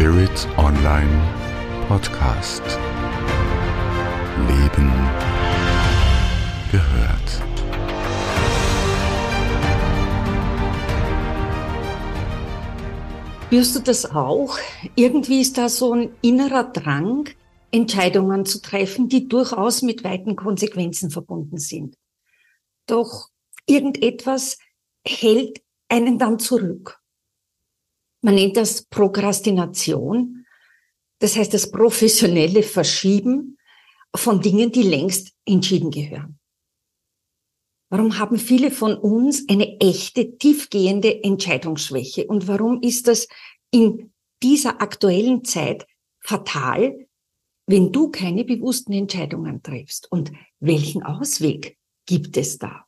Spirit Online Podcast. Leben gehört. Spürst du das auch? Irgendwie ist da so ein innerer Drang, Entscheidungen zu treffen, die durchaus mit weiten Konsequenzen verbunden sind. Doch irgendetwas hält einen dann zurück. Man nennt das Prokrastination. Das heißt, das professionelle Verschieben von Dingen, die längst entschieden gehören. Warum haben viele von uns eine echte, tiefgehende Entscheidungsschwäche? Und warum ist das in dieser aktuellen Zeit fatal, wenn du keine bewussten Entscheidungen triffst? Und welchen Ausweg gibt es da?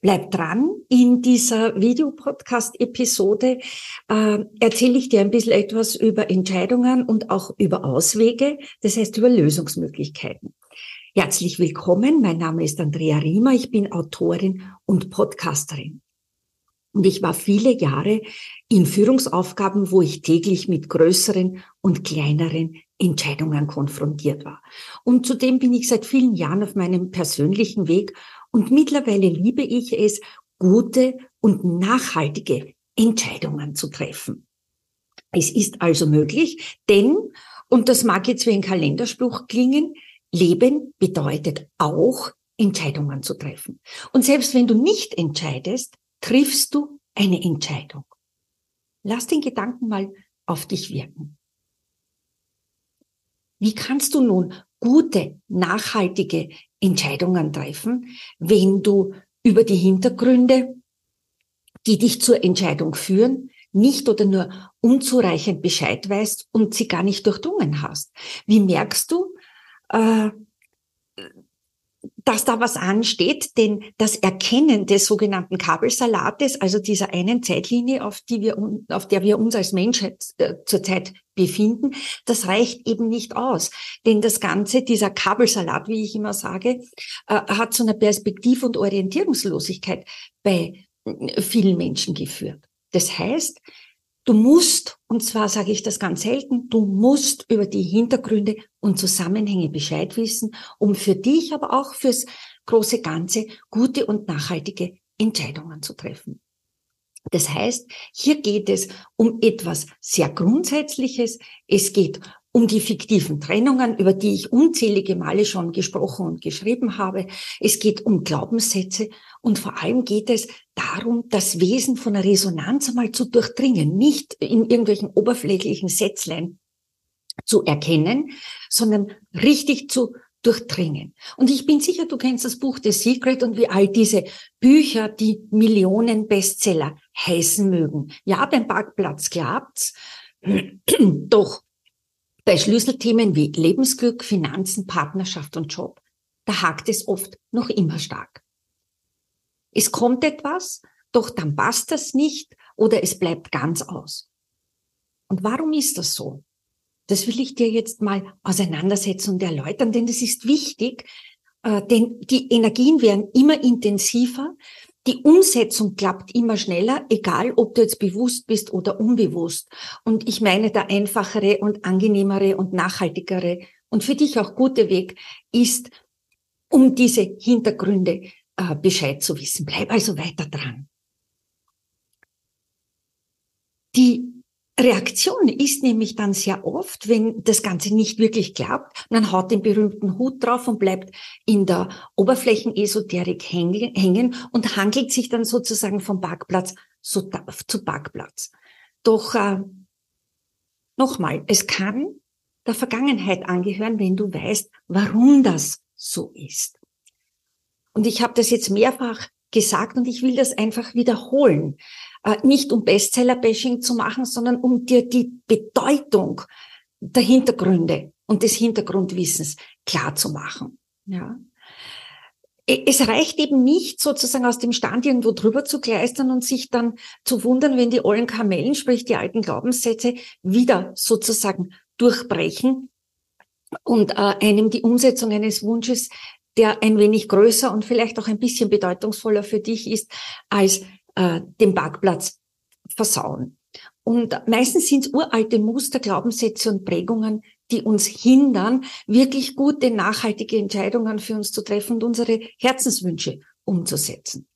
Bleib dran. In dieser Videopodcast-Episode äh, erzähle ich dir ein bisschen etwas über Entscheidungen und auch über Auswege, das heißt über Lösungsmöglichkeiten. Herzlich willkommen. Mein Name ist Andrea Riemer. Ich bin Autorin und Podcasterin. Und ich war viele Jahre in Führungsaufgaben, wo ich täglich mit größeren und kleineren Entscheidungen konfrontiert war. Und zudem bin ich seit vielen Jahren auf meinem persönlichen Weg und mittlerweile liebe ich es, gute und nachhaltige Entscheidungen zu treffen. Es ist also möglich, denn, und das mag jetzt wie ein Kalenderspruch klingen, Leben bedeutet auch, Entscheidungen zu treffen. Und selbst wenn du nicht entscheidest, triffst du eine Entscheidung. Lass den Gedanken mal auf dich wirken. Wie kannst du nun gute, nachhaltige Entscheidungen treffen, wenn du über die Hintergründe, die dich zur Entscheidung führen, nicht oder nur unzureichend Bescheid weißt und sie gar nicht durchdrungen hast? Wie merkst du, äh, dass da was ansteht, denn das Erkennen des sogenannten Kabelsalates, also dieser einen Zeitlinie, auf, die wir, auf der wir uns als Menschheit äh, zurzeit befinden, das reicht eben nicht aus. Denn das Ganze, dieser Kabelsalat, wie ich immer sage, äh, hat zu einer Perspektiv- und Orientierungslosigkeit bei äh, vielen Menschen geführt. Das heißt, Du musst, und zwar sage ich das ganz selten, du musst über die Hintergründe und Zusammenhänge Bescheid wissen, um für dich, aber auch fürs große Ganze gute und nachhaltige Entscheidungen zu treffen. Das heißt, hier geht es um etwas sehr Grundsätzliches. Es geht um die fiktiven Trennungen, über die ich unzählige Male schon gesprochen und geschrieben habe. Es geht um Glaubenssätze und vor allem geht es darum, das Wesen von der Resonanz einmal zu durchdringen, nicht in irgendwelchen oberflächlichen Sätzlein zu erkennen, sondern richtig zu durchdringen. Und ich bin sicher, du kennst das Buch The Secret und wie all diese Bücher, die Millionen Bestseller heißen mögen. Ja, beim Parkplatz klappt's. Doch bei Schlüsselthemen wie Lebensglück, Finanzen, Partnerschaft und Job, da hakt es oft noch immer stark. Es kommt etwas, doch dann passt das nicht oder es bleibt ganz aus. Und warum ist das so? Das will ich dir jetzt mal auseinandersetzen und erläutern, denn das ist wichtig, äh, denn die Energien werden immer intensiver, die Umsetzung klappt immer schneller, egal ob du jetzt bewusst bist oder unbewusst. Und ich meine, der einfachere und angenehmere und nachhaltigere und für dich auch gute Weg ist, um diese Hintergründe äh, Bescheid zu wissen. Bleib also weiter dran. Die Reaktion ist nämlich dann sehr oft, wenn das Ganze nicht wirklich klappt, man haut den berühmten Hut drauf und bleibt in der Oberflächenesoterik hängen und handelt sich dann sozusagen vom Parkplatz zu Parkplatz. Doch äh, nochmal, es kann der Vergangenheit angehören, wenn du weißt, warum das so ist. Und ich habe das jetzt mehrfach gesagt und ich will das einfach wiederholen. Äh, nicht um Bestseller-Bashing zu machen, sondern um dir die Bedeutung der Hintergründe und des Hintergrundwissens klar zu machen. Ja. E, es reicht eben nicht, sozusagen aus dem Stand irgendwo drüber zu kleistern und sich dann zu wundern, wenn die ollen Kamellen, sprich die alten Glaubenssätze, wieder sozusagen durchbrechen und äh, einem die Umsetzung eines Wunsches, der ein wenig größer und vielleicht auch ein bisschen bedeutungsvoller für dich ist, als äh, den Parkplatz versauen. Und meistens sind es uralte Muster, Glaubenssätze und Prägungen, die uns hindern, wirklich gute, nachhaltige Entscheidungen für uns zu treffen und unsere Herzenswünsche umzusetzen.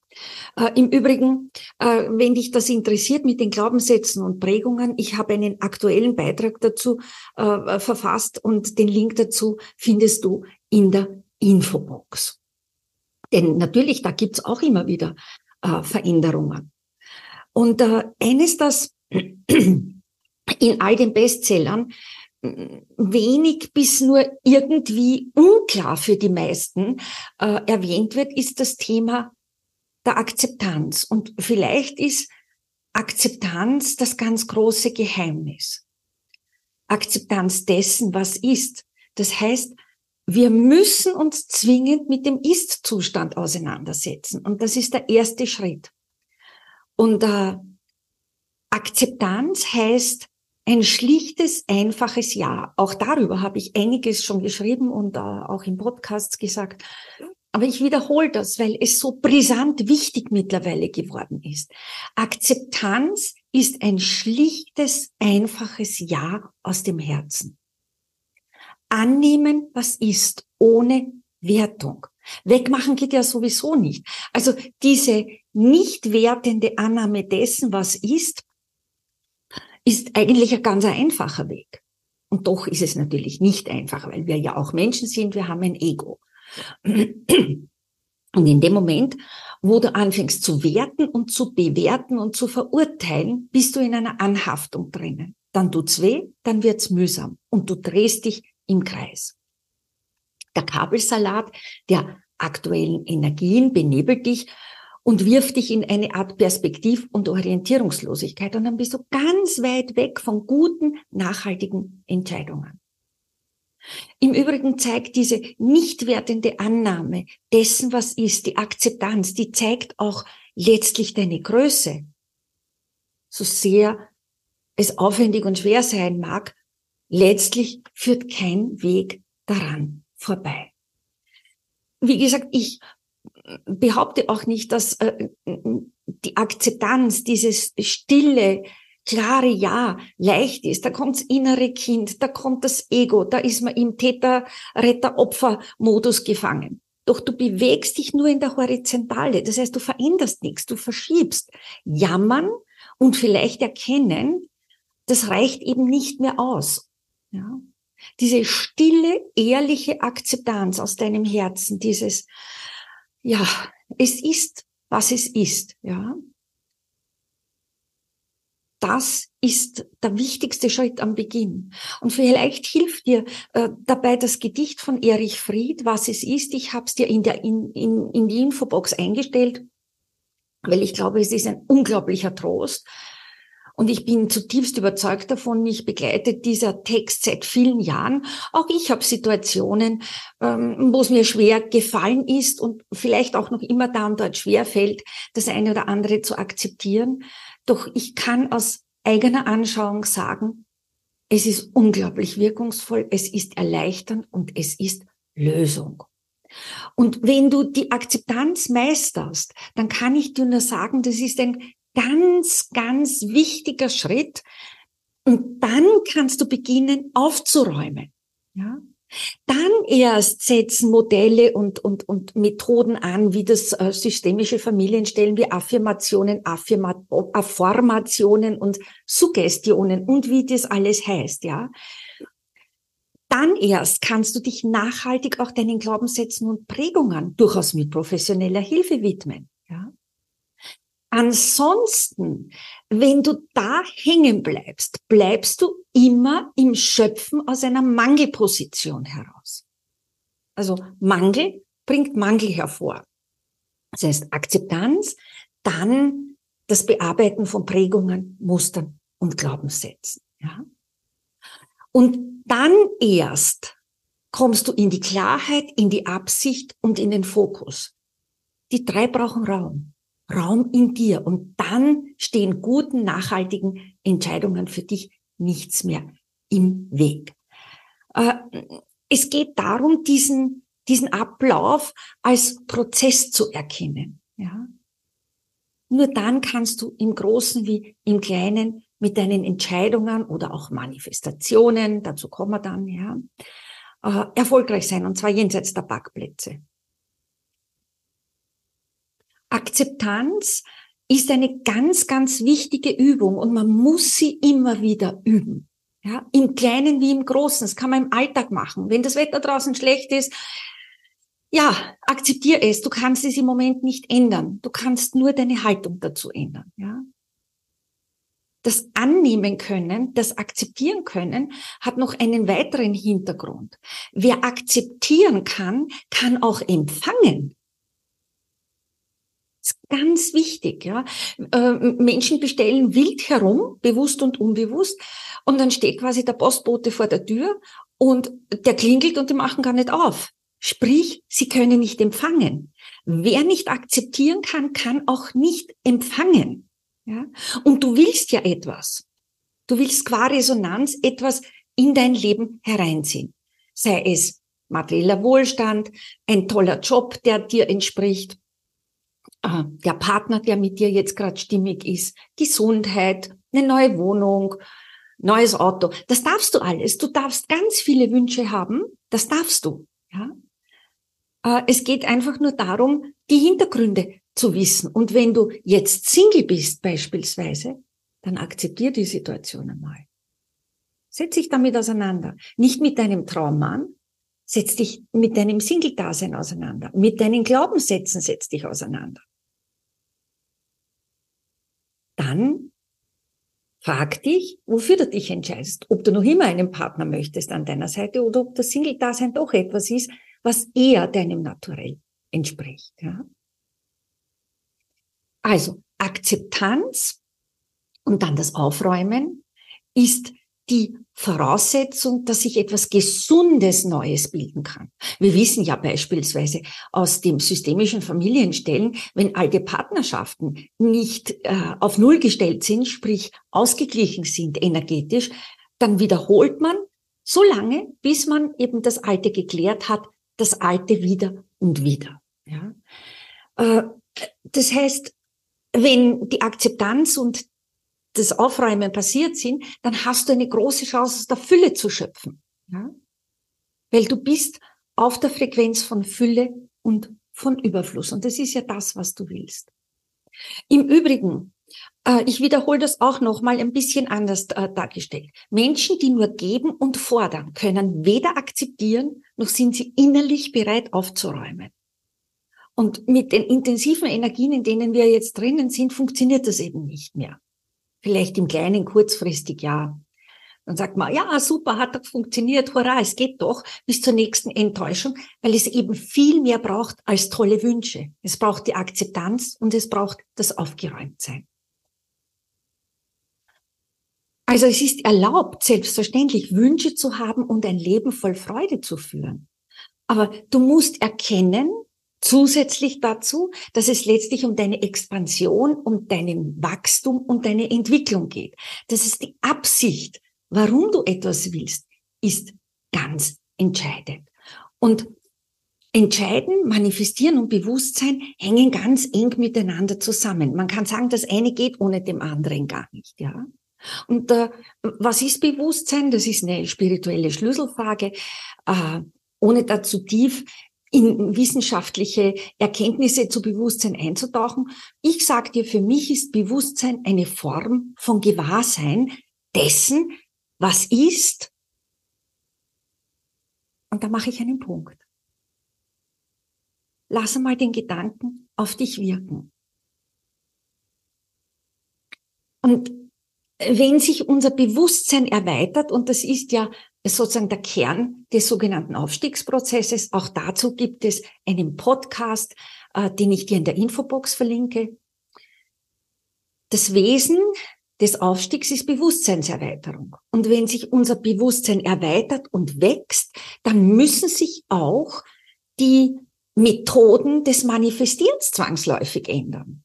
Äh, Im Übrigen, äh, wenn dich das interessiert mit den Glaubenssätzen und Prägungen, ich habe einen aktuellen Beitrag dazu äh, verfasst und den Link dazu findest du in der Infobox. Denn natürlich, da gibt's auch immer wieder äh, Veränderungen. Und äh, eines, das in all den Bestsellern wenig bis nur irgendwie unklar für die meisten äh, erwähnt wird, ist das Thema der Akzeptanz. Und vielleicht ist Akzeptanz das ganz große Geheimnis. Akzeptanz dessen, was ist. Das heißt, wir müssen uns zwingend mit dem Ist-Zustand auseinandersetzen. Und das ist der erste Schritt. Und äh, Akzeptanz heißt ein schlichtes, einfaches Ja. Auch darüber habe ich einiges schon geschrieben und äh, auch in Podcasts gesagt. Aber ich wiederhole das, weil es so brisant wichtig mittlerweile geworden ist. Akzeptanz ist ein schlichtes, einfaches Ja aus dem Herzen. Annehmen, was ist, ohne Wertung. Wegmachen geht ja sowieso nicht. Also diese nicht wertende Annahme dessen, was ist, ist eigentlich ein ganz einfacher Weg. Und doch ist es natürlich nicht einfach, weil wir ja auch Menschen sind, wir haben ein Ego. Und in dem Moment, wo du anfängst zu werten und zu bewerten und zu verurteilen, bist du in einer Anhaftung drinnen. Dann tut's weh, dann wird's mühsam und du drehst dich im Kreis. Der Kabelsalat der aktuellen Energien benebelt dich und wirft dich in eine Art Perspektiv- und Orientierungslosigkeit und dann bist du ganz weit weg von guten, nachhaltigen Entscheidungen. Im Übrigen zeigt diese nicht wertende Annahme dessen, was ist, die Akzeptanz, die zeigt auch letztlich deine Größe. So sehr es aufwendig und schwer sein mag, letztlich führt kein Weg daran vorbei. Wie gesagt, ich behaupte auch nicht, dass äh, die Akzeptanz, dieses stille, klare Ja leicht ist. Da kommt das innere Kind, da kommt das Ego, da ist man im Täter-Retter-Opfer-Modus gefangen. Doch du bewegst dich nur in der Horizontale. Das heißt, du veränderst nichts, du verschiebst. Jammern und vielleicht erkennen, das reicht eben nicht mehr aus. Ja? Diese stille, ehrliche Akzeptanz aus deinem Herzen, dieses, ja, es ist, was es ist, ja. Das ist der wichtigste Schritt am Beginn. Und vielleicht hilft dir äh, dabei das Gedicht von Erich Fried, was es ist. Ich habe es dir in, der, in, in, in die Infobox eingestellt, weil ich glaube, es ist ein unglaublicher Trost. Und ich bin zutiefst überzeugt davon, mich begleitet dieser Text seit vielen Jahren. Auch ich habe Situationen, ähm, wo es mir schwer gefallen ist und vielleicht auch noch immer da und dort schwer fällt, das eine oder andere zu akzeptieren. Doch ich kann aus eigener Anschauung sagen, es ist unglaublich wirkungsvoll, es ist erleichternd und es ist Lösung. Und wenn du die Akzeptanz meisterst, dann kann ich dir nur sagen, das ist ein ganz, ganz wichtiger Schritt. Und dann kannst du beginnen aufzuräumen. Ja? Dann erst setzen Modelle und, und, und Methoden an, wie das äh, systemische Familienstellen, wie Affirmationen, Affirma Affirmationen und Suggestionen und wie das alles heißt, ja. Dann erst kannst du dich nachhaltig auch deinen Glaubenssätzen und Prägungen durchaus mit professioneller Hilfe widmen, ja. Ansonsten, wenn du da hängen bleibst, bleibst du immer im Schöpfen aus einer Mangelposition heraus. Also Mangel bringt Mangel hervor. Das heißt Akzeptanz, dann das Bearbeiten von Prägungen, Mustern und Glaubenssätzen. Ja? Und dann erst kommst du in die Klarheit, in die Absicht und in den Fokus. Die drei brauchen Raum. Raum in dir und dann stehen guten, nachhaltigen Entscheidungen für dich nichts mehr im Weg. Äh, es geht darum, diesen, diesen Ablauf als Prozess zu erkennen. Ja? Nur dann kannst du im Großen wie im Kleinen mit deinen Entscheidungen oder auch Manifestationen, dazu kommen wir dann, ja, äh, erfolgreich sein, und zwar jenseits der Parkplätze. Akzeptanz ist eine ganz, ganz wichtige Übung und man muss sie immer wieder üben. Ja, im Kleinen wie im Großen. Das kann man im Alltag machen. Wenn das Wetter draußen schlecht ist, ja, akzeptier es. Du kannst es im Moment nicht ändern. Du kannst nur deine Haltung dazu ändern. Ja, das annehmen können, das akzeptieren können, hat noch einen weiteren Hintergrund. Wer akzeptieren kann, kann auch empfangen ist ganz wichtig, ja. Äh, Menschen bestellen wild herum, bewusst und unbewusst, und dann steht quasi der Postbote vor der Tür und der klingelt und die machen gar nicht auf. Sprich, sie können nicht empfangen. Wer nicht akzeptieren kann, kann auch nicht empfangen. Ja? Und du willst ja etwas. Du willst qua Resonanz etwas in dein Leben hereinziehen. Sei es materieller Wohlstand, ein toller Job, der dir entspricht, äh, der Partner, der mit dir jetzt gerade stimmig ist, Gesundheit, eine neue Wohnung, neues Auto. Das darfst du alles. Du darfst ganz viele Wünsche haben. Das darfst du. Ja? Äh, es geht einfach nur darum, die Hintergründe zu wissen. Und wenn du jetzt Single bist beispielsweise, dann akzeptier die Situation einmal. Setz dich damit auseinander. Nicht mit deinem Traummann, setz dich mit deinem Single-Dasein auseinander. Mit deinen Glaubenssätzen setz dich auseinander dann frag dich, wofür du dich entscheidest. Ob du noch immer einen Partner möchtest an deiner Seite oder ob das Single-Dasein doch etwas ist, was eher deinem Naturell entspricht. Ja? Also Akzeptanz und dann das Aufräumen ist die Voraussetzung, dass sich etwas Gesundes Neues bilden kann. Wir wissen ja beispielsweise aus dem systemischen Familienstellen, wenn alte Partnerschaften nicht äh, auf Null gestellt sind, sprich ausgeglichen sind energetisch, dann wiederholt man so lange, bis man eben das Alte geklärt hat, das Alte wieder und wieder. Ja? Äh, das heißt, wenn die Akzeptanz und das Aufräumen passiert sind, dann hast du eine große Chance, aus der Fülle zu schöpfen. Ja? Weil du bist auf der Frequenz von Fülle und von Überfluss. Und das ist ja das, was du willst. Im Übrigen, äh, ich wiederhole das auch nochmal ein bisschen anders äh, dargestellt. Menschen, die nur geben und fordern, können weder akzeptieren, noch sind sie innerlich bereit aufzuräumen. Und mit den intensiven Energien, in denen wir jetzt drinnen sind, funktioniert das eben nicht mehr. Vielleicht im Kleinen kurzfristig, ja. Dann sagt man, ja, super, hat doch funktioniert, hurra, es geht doch bis zur nächsten Enttäuschung, weil es eben viel mehr braucht als tolle Wünsche. Es braucht die Akzeptanz und es braucht das Aufgeräumtsein. Also es ist erlaubt, selbstverständlich Wünsche zu haben und ein Leben voll Freude zu führen. Aber du musst erkennen, Zusätzlich dazu, dass es letztlich um deine Expansion, um deinen Wachstum und deine Entwicklung geht. Das ist die Absicht, warum du etwas willst, ist ganz entscheidend. Und Entscheiden, Manifestieren und Bewusstsein hängen ganz eng miteinander zusammen. Man kann sagen, das eine geht ohne dem anderen gar nicht, ja. Und äh, was ist Bewusstsein? Das ist eine spirituelle Schlüsselfrage. Äh, ohne dazu tief in wissenschaftliche Erkenntnisse zu Bewusstsein einzutauchen. Ich sage dir, für mich ist Bewusstsein eine Form von Gewahrsein dessen, was ist. Und da mache ich einen Punkt. Lass einmal den Gedanken auf dich wirken. Und wenn sich unser Bewusstsein erweitert, und das ist ja sozusagen der Kern des sogenannten Aufstiegsprozesses. Auch dazu gibt es einen Podcast, äh, den ich dir in der Infobox verlinke. Das Wesen des Aufstiegs ist Bewusstseinserweiterung. Und wenn sich unser Bewusstsein erweitert und wächst, dann müssen sich auch die Methoden des Manifestierens zwangsläufig ändern.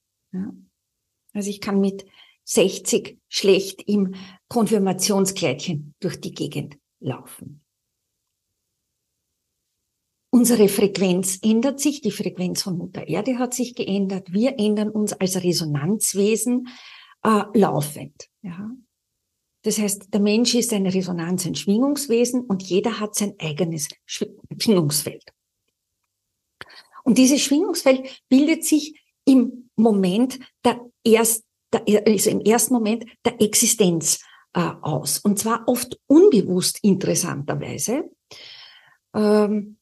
Also ich kann mit 60 schlecht im Konfirmationskleidchen durch die Gegend laufen. Unsere Frequenz ändert sich, die Frequenz von Mutter Erde hat sich geändert, wir ändern uns als Resonanzwesen äh, laufend. Ja? Das heißt, der Mensch ist ein Resonanz, ein Schwingungswesen und jeder hat sein eigenes Schwingungsfeld. Und dieses Schwingungsfeld bildet sich im Moment der erst, der, also im ersten Moment der Existenz äh, aus. Und zwar oft unbewusst interessanterweise. Ähm,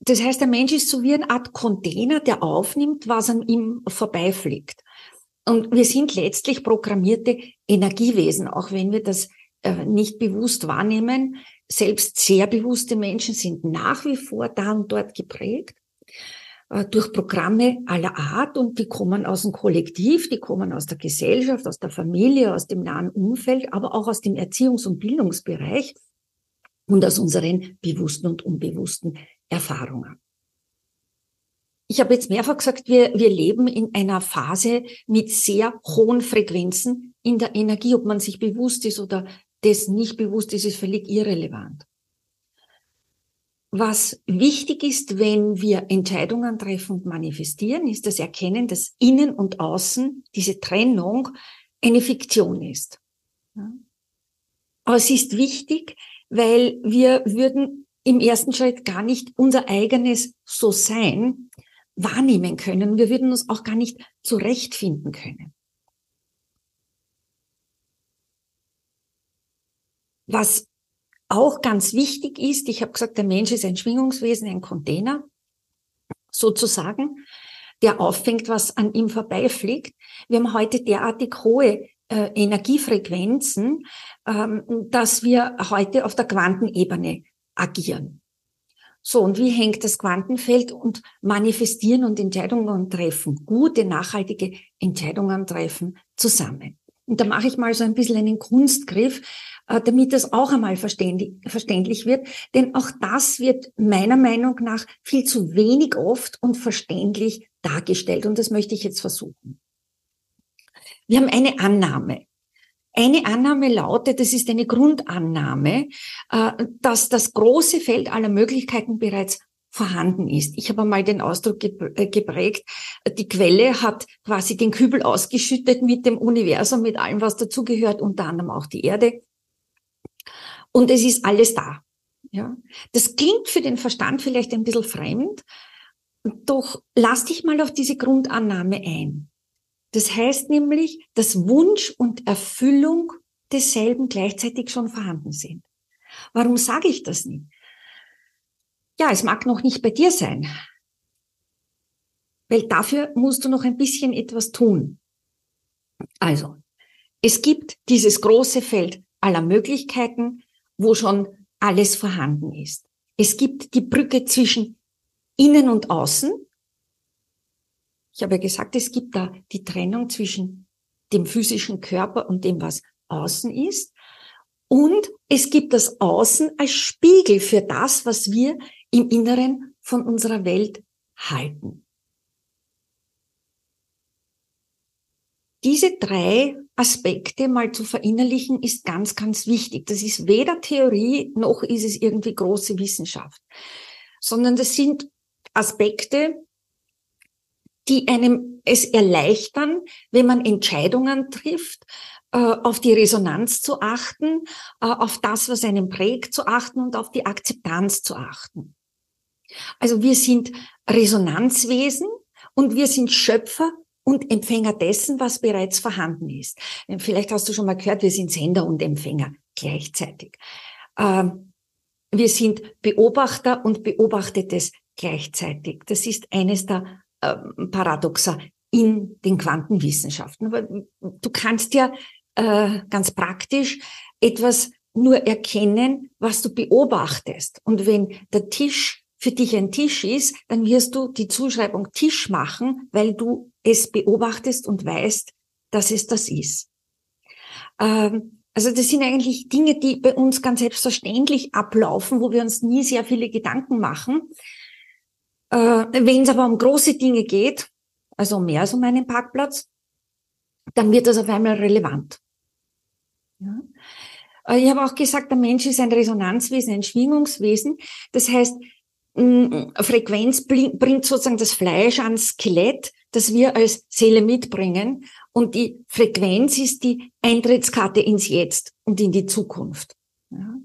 das heißt, der Mensch ist so wie eine Art Container, der aufnimmt, was an ihm vorbeifliegt. Und wir sind letztlich programmierte Energiewesen, auch wenn wir das äh, nicht bewusst wahrnehmen. Selbst sehr bewusste Menschen sind nach wie vor da und dort geprägt durch Programme aller Art und die kommen aus dem Kollektiv, die kommen aus der Gesellschaft, aus der Familie, aus dem nahen Umfeld, aber auch aus dem Erziehungs- und Bildungsbereich und aus unseren bewussten und unbewussten Erfahrungen. Ich habe jetzt mehrfach gesagt, wir, wir leben in einer Phase mit sehr hohen Frequenzen in der Energie. Ob man sich bewusst ist oder das nicht bewusst ist, ist völlig irrelevant. Was wichtig ist, wenn wir Entscheidungen treffen und manifestieren, ist das Erkennen, dass Innen und Außen, diese Trennung, eine Fiktion ist. Aber es ist wichtig, weil wir würden im ersten Schritt gar nicht unser eigenes So-Sein wahrnehmen können. Wir würden uns auch gar nicht zurechtfinden können. Was auch ganz wichtig ist, ich habe gesagt, der Mensch ist ein Schwingungswesen, ein Container, sozusagen, der auffängt, was an ihm vorbeifliegt. Wir haben heute derartig hohe äh, Energiefrequenzen, ähm, dass wir heute auf der Quantenebene agieren. So, und wie hängt das Quantenfeld und manifestieren und Entscheidungen treffen, gute, nachhaltige Entscheidungen treffen zusammen? Und da mache ich mal so ein bisschen einen Kunstgriff, damit das auch einmal verständlich wird. Denn auch das wird meiner Meinung nach viel zu wenig oft und verständlich dargestellt. Und das möchte ich jetzt versuchen. Wir haben eine Annahme. Eine Annahme lautet, das ist eine Grundannahme, äh, dass das große Feld aller Möglichkeiten bereits vorhanden ist. Ich habe einmal den Ausdruck äh, geprägt, die Quelle hat quasi den Kübel ausgeschüttet mit dem Universum, mit allem, was dazugehört, unter anderem auch die Erde. Und es ist alles da. Ja, das klingt für den Verstand vielleicht ein bisschen fremd, doch lass dich mal auf diese Grundannahme ein. Das heißt nämlich, dass Wunsch und Erfüllung desselben gleichzeitig schon vorhanden sind. Warum sage ich das nicht? Ja, es mag noch nicht bei dir sein, weil dafür musst du noch ein bisschen etwas tun. Also, es gibt dieses große Feld aller Möglichkeiten, wo schon alles vorhanden ist. Es gibt die Brücke zwischen innen und außen, ich habe ja gesagt, es gibt da die Trennung zwischen dem physischen Körper und dem, was außen ist. Und es gibt das Außen als Spiegel für das, was wir im Inneren von unserer Welt halten. Diese drei Aspekte mal zu verinnerlichen, ist ganz, ganz wichtig. Das ist weder Theorie noch ist es irgendwie große Wissenschaft, sondern das sind Aspekte, die einem es erleichtern, wenn man Entscheidungen trifft, äh, auf die Resonanz zu achten, äh, auf das, was einen prägt, zu achten und auf die Akzeptanz zu achten. Also wir sind Resonanzwesen und wir sind Schöpfer und Empfänger dessen, was bereits vorhanden ist. Vielleicht hast du schon mal gehört, wir sind Sender und Empfänger gleichzeitig. Ähm, wir sind Beobachter und Beobachtetes gleichzeitig. Das ist eines der äh, Paradoxa in den Quantenwissenschaften. Du kannst ja äh, ganz praktisch etwas nur erkennen, was du beobachtest. Und wenn der Tisch für dich ein Tisch ist, dann wirst du die Zuschreibung Tisch machen, weil du es beobachtest und weißt, dass es das ist. Ähm, also das sind eigentlich Dinge, die bei uns ganz selbstverständlich ablaufen, wo wir uns nie sehr viele Gedanken machen. Äh, Wenn es aber um große Dinge geht, also mehr als um einen Parkplatz, dann wird das auf einmal relevant. Ja? Äh, ich habe auch gesagt, der Mensch ist ein Resonanzwesen, ein Schwingungswesen. Das heißt, Frequenz bringt sozusagen das Fleisch ans Skelett, das wir als Seele mitbringen. Und die Frequenz ist die Eintrittskarte ins Jetzt und in die Zukunft. Ja.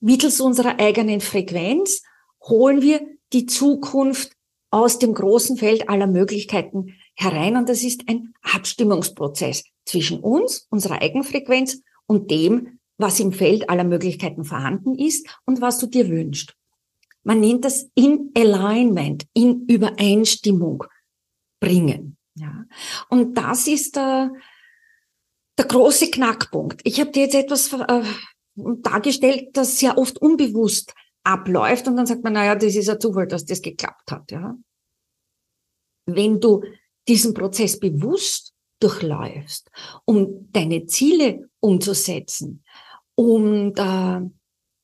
Mittels unserer eigenen Frequenz holen wir die Zukunft aus dem großen Feld aller Möglichkeiten herein. Und das ist ein Abstimmungsprozess zwischen uns, unserer Eigenfrequenz und dem, was im Feld aller Möglichkeiten vorhanden ist und was du dir wünschst. Man nennt das in Alignment, in Übereinstimmung bringen. Ja. Und das ist der, der große Knackpunkt. Ich habe dir jetzt etwas äh, dargestellt, das sehr oft unbewusst abläuft und dann sagt man, naja, das ist ein Zufall, dass das geklappt hat. Ja. Wenn du diesen Prozess bewusst durchläufst, um deine Ziele umzusetzen, um da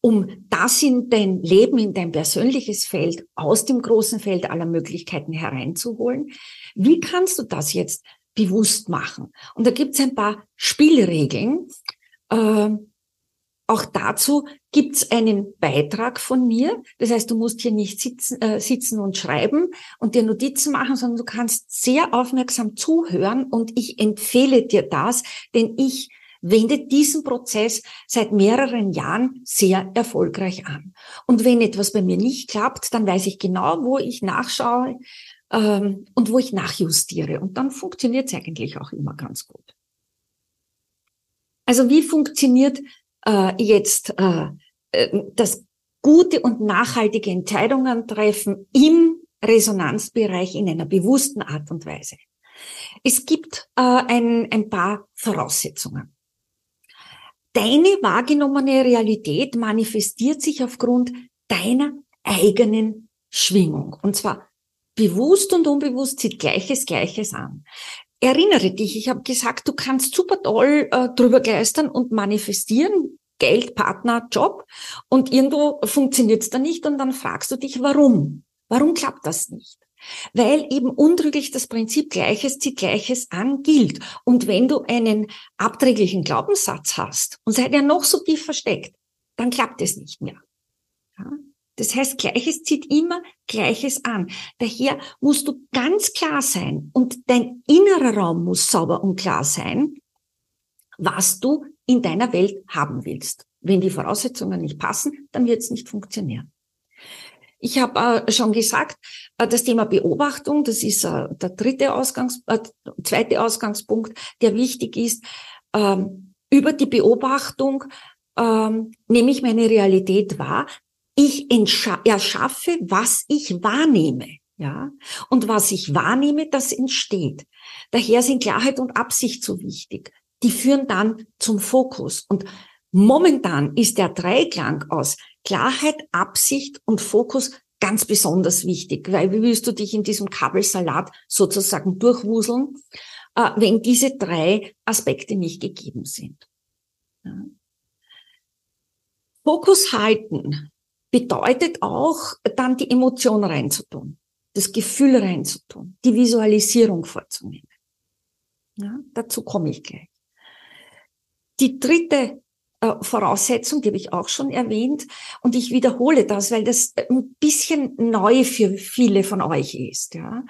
um das in dein Leben, in dein persönliches Feld, aus dem großen Feld aller Möglichkeiten hereinzuholen. Wie kannst du das jetzt bewusst machen? Und da gibt es ein paar Spielregeln. Äh, auch dazu gibt es einen Beitrag von mir. Das heißt, du musst hier nicht sitzen, äh, sitzen und schreiben und dir Notizen machen, sondern du kannst sehr aufmerksam zuhören und ich empfehle dir das, denn ich wendet diesen Prozess seit mehreren Jahren sehr erfolgreich an. Und wenn etwas bei mir nicht klappt, dann weiß ich genau, wo ich nachschaue ähm, und wo ich nachjustiere. Und dann funktioniert es eigentlich auch immer ganz gut. Also wie funktioniert äh, jetzt äh, äh das gute und nachhaltige Entscheidungen treffen im Resonanzbereich in einer bewussten Art und Weise? Es gibt äh, ein, ein paar Voraussetzungen. Deine wahrgenommene Realität manifestiert sich aufgrund deiner eigenen Schwingung. Und zwar bewusst und unbewusst zieht Gleiches Gleiches an. Erinnere dich, ich habe gesagt, du kannst super toll äh, drüber geistern und manifestieren, Geld, Partner, Job, und irgendwo funktioniert es dann nicht und dann fragst du dich, warum? Warum klappt das nicht? Weil eben untrüglich das Prinzip Gleiches zieht Gleiches an gilt. Und wenn du einen abträglichen Glaubenssatz hast und seid ja noch so tief versteckt, dann klappt es nicht mehr. Ja? Das heißt, Gleiches zieht immer Gleiches an. Daher musst du ganz klar sein und dein innerer Raum muss sauber und klar sein, was du in deiner Welt haben willst. Wenn die Voraussetzungen nicht passen, dann wird es nicht funktionieren. Ich habe äh, schon gesagt, äh, das Thema Beobachtung, das ist äh, der dritte Ausgangs, zweite Ausgangspunkt, der wichtig ist. Ähm, über die Beobachtung ähm, nehme ich meine Realität wahr. Ich erschaffe, was ich wahrnehme. Ja, und was ich wahrnehme, das entsteht. Daher sind Klarheit und Absicht so wichtig. Die führen dann zum Fokus. Und momentan ist der Dreiklang aus Klarheit, Absicht und Fokus ganz besonders wichtig, weil wie willst du dich in diesem Kabelsalat sozusagen durchwuseln, äh, wenn diese drei Aspekte nicht gegeben sind. Fokus halten bedeutet auch, dann die Emotion reinzutun, das Gefühl reinzutun, die Visualisierung vorzunehmen. Ja, dazu komme ich gleich. Die dritte Voraussetzung, die habe ich auch schon erwähnt. Und ich wiederhole das, weil das ein bisschen neu für viele von euch ist. Ja.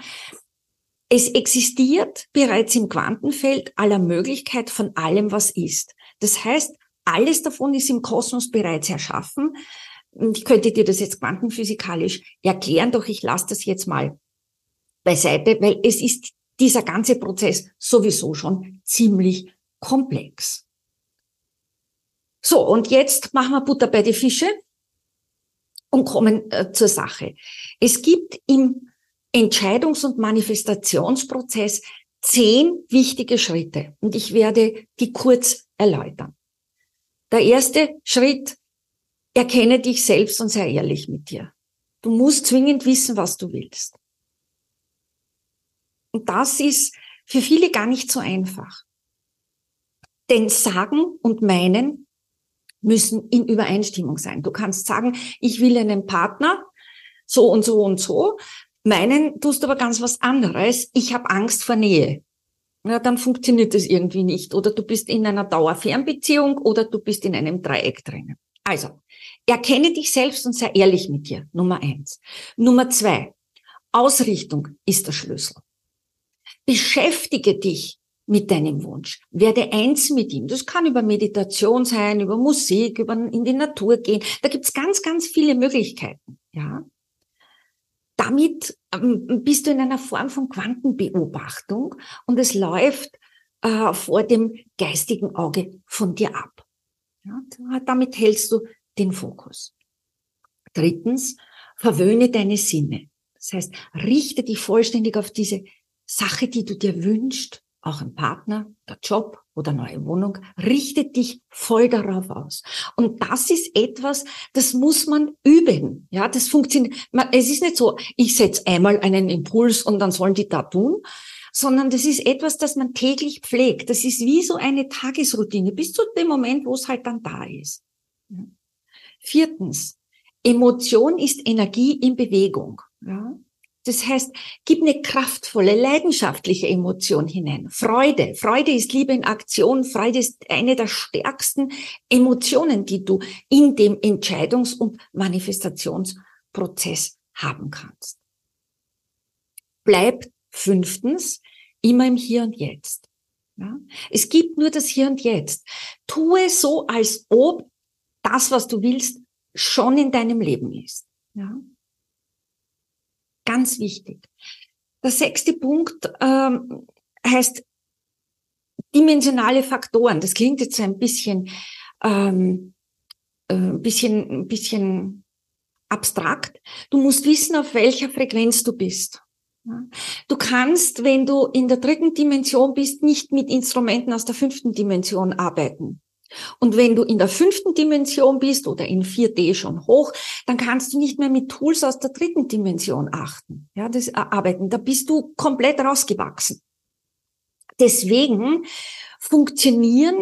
Es existiert bereits im Quantenfeld aller Möglichkeit von allem, was ist. Das heißt, alles davon ist im Kosmos bereits erschaffen. Ich könnte dir das jetzt quantenphysikalisch erklären, doch ich lasse das jetzt mal beiseite, weil es ist dieser ganze Prozess sowieso schon ziemlich komplex. So, und jetzt machen wir Butter bei die Fische und kommen äh, zur Sache. Es gibt im Entscheidungs- und Manifestationsprozess zehn wichtige Schritte und ich werde die kurz erläutern. Der erste Schritt, erkenne dich selbst und sei ehrlich mit dir. Du musst zwingend wissen, was du willst. Und das ist für viele gar nicht so einfach. Denn sagen und meinen müssen in Übereinstimmung sein. Du kannst sagen, ich will einen Partner, so und so und so. Meinen tust aber ganz was anderes. Ich habe Angst vor Nähe. Ja, dann funktioniert das irgendwie nicht. Oder du bist in einer Dauerfernbeziehung oder du bist in einem Dreieck drinnen. Also, erkenne dich selbst und sei ehrlich mit dir. Nummer eins. Nummer zwei. Ausrichtung ist der Schlüssel. Beschäftige dich mit deinem Wunsch. Werde eins mit ihm. Das kann über Meditation sein, über Musik, über in die Natur gehen. Da gibt's ganz, ganz viele Möglichkeiten. Ja. Damit ähm, bist du in einer Form von Quantenbeobachtung und es läuft äh, vor dem geistigen Auge von dir ab. Ja, damit hältst du den Fokus. Drittens, verwöhne deine Sinne. Das heißt, richte dich vollständig auf diese Sache, die du dir wünschst, auch ein Partner, der Job oder neue Wohnung, richte dich voll darauf aus. Und das ist etwas, das muss man üben. Ja, das funktioniert. Es ist nicht so, ich setze einmal einen Impuls und dann sollen die da tun, sondern das ist etwas, das man täglich pflegt. Das ist wie so eine Tagesroutine bis zu dem Moment, wo es halt dann da ist. Viertens, Emotion ist Energie in Bewegung. Ja? Das heißt, gib eine kraftvolle, leidenschaftliche Emotion hinein. Freude. Freude ist Liebe in Aktion. Freude ist eine der stärksten Emotionen, die du in dem Entscheidungs- und Manifestationsprozess haben kannst. Bleib fünftens immer im Hier und Jetzt. Ja? Es gibt nur das Hier und Jetzt. Tue so, als ob das, was du willst, schon in deinem Leben ist. Ja? Ganz wichtig. Der sechste Punkt ähm, heißt dimensionale Faktoren. Das klingt jetzt ein bisschen, ähm, äh, ein bisschen, ein bisschen abstrakt. Du musst wissen, auf welcher Frequenz du bist. Du kannst, wenn du in der dritten Dimension bist, nicht mit Instrumenten aus der fünften Dimension arbeiten. Und wenn du in der fünften Dimension bist oder in 4D schon hoch, dann kannst du nicht mehr mit Tools aus der dritten Dimension achten, ja, das äh, arbeiten. Da bist du komplett rausgewachsen. Deswegen funktionieren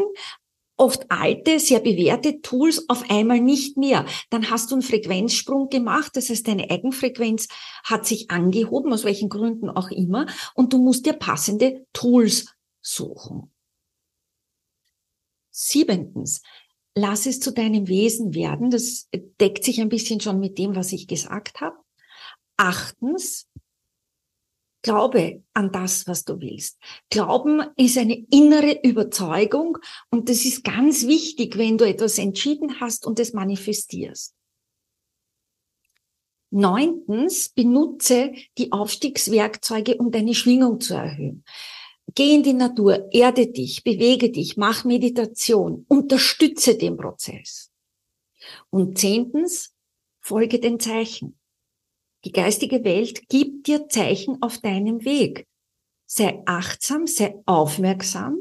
oft alte, sehr bewährte Tools auf einmal nicht mehr. Dann hast du einen Frequenzsprung gemacht, das heißt, deine Eigenfrequenz hat sich angehoben, aus welchen Gründen auch immer, und du musst dir passende Tools suchen. Siebentens, lass es zu deinem Wesen werden. Das deckt sich ein bisschen schon mit dem, was ich gesagt habe. Achtens, glaube an das, was du willst. Glauben ist eine innere Überzeugung und das ist ganz wichtig, wenn du etwas entschieden hast und es manifestierst. Neuntens, benutze die Aufstiegswerkzeuge, um deine Schwingung zu erhöhen. Geh in die Natur, erde dich, bewege dich, mach Meditation, unterstütze den Prozess. Und zehntens, folge den Zeichen. Die geistige Welt gibt dir Zeichen auf deinem Weg. Sei achtsam, sei aufmerksam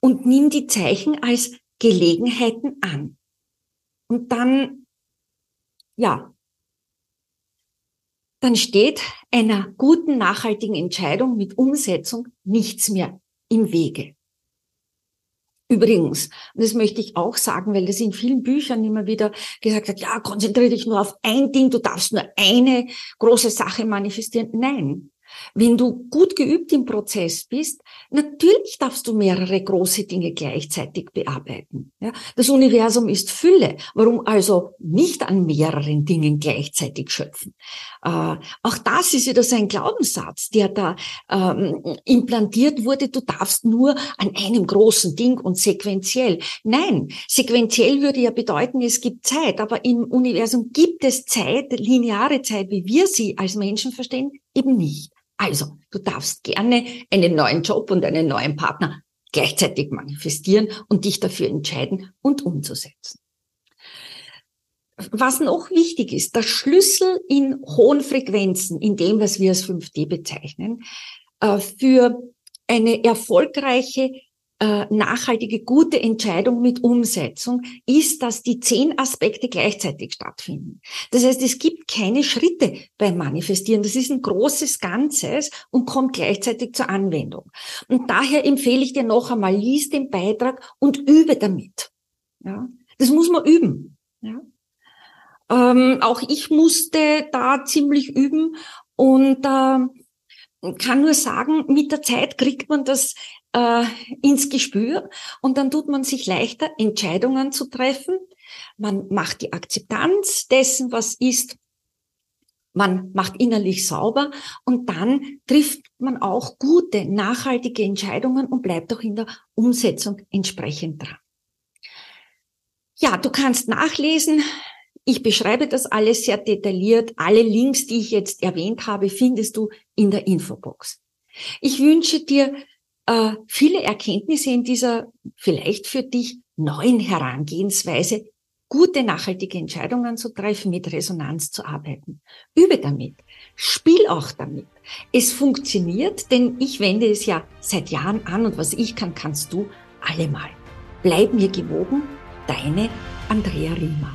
und nimm die Zeichen als Gelegenheiten an. Und dann, ja, dann steht einer guten, nachhaltigen Entscheidung mit Umsetzung nichts mehr im Wege. Übrigens, und das möchte ich auch sagen, weil das in vielen Büchern immer wieder gesagt hat, ja, konzentriere dich nur auf ein Ding, du darfst nur eine große Sache manifestieren. Nein, wenn du gut geübt im Prozess bist, natürlich darfst du mehrere große Dinge gleichzeitig bearbeiten. Ja, das Universum ist Fülle. Warum also nicht an mehreren Dingen gleichzeitig schöpfen? Äh, auch das ist wieder so ein Glaubenssatz, der da ähm, implantiert wurde. Du darfst nur an einem großen Ding und sequenziell. Nein, sequenziell würde ja bedeuten, es gibt Zeit, aber im Universum gibt es Zeit, lineare Zeit, wie wir sie als Menschen verstehen, eben nicht. Also, du darfst gerne einen neuen Job und einen neuen Partner gleichzeitig manifestieren und dich dafür entscheiden und umzusetzen. Was noch wichtig ist, der Schlüssel in hohen Frequenzen, in dem, was wir als 5D bezeichnen, äh, für eine erfolgreiche äh, nachhaltige, gute Entscheidung mit Umsetzung ist, dass die zehn Aspekte gleichzeitig stattfinden. Das heißt, es gibt keine Schritte beim Manifestieren. Das ist ein großes Ganzes und kommt gleichzeitig zur Anwendung. Und daher empfehle ich dir noch einmal, lies den Beitrag und übe damit. Ja, das muss man üben. Ja. Ähm, auch ich musste da ziemlich üben und äh, kann nur sagen, mit der Zeit kriegt man das äh, ins Gespür und dann tut man sich leichter, Entscheidungen zu treffen. Man macht die Akzeptanz dessen, was ist. man macht innerlich sauber und dann trifft man auch gute, nachhaltige Entscheidungen und bleibt auch in der Umsetzung entsprechend dran. Ja, du kannst nachlesen. Ich beschreibe das alles sehr detailliert. Alle Links, die ich jetzt erwähnt habe, findest du in der Infobox. Ich wünsche dir äh, viele Erkenntnisse in dieser vielleicht für dich neuen Herangehensweise, gute nachhaltige Entscheidungen zu treffen, mit Resonanz zu arbeiten. Übe damit. Spiel auch damit. Es funktioniert, denn ich wende es ja seit Jahren an und was ich kann, kannst du allemal. Bleib mir gewogen, deine Andrea Riemer.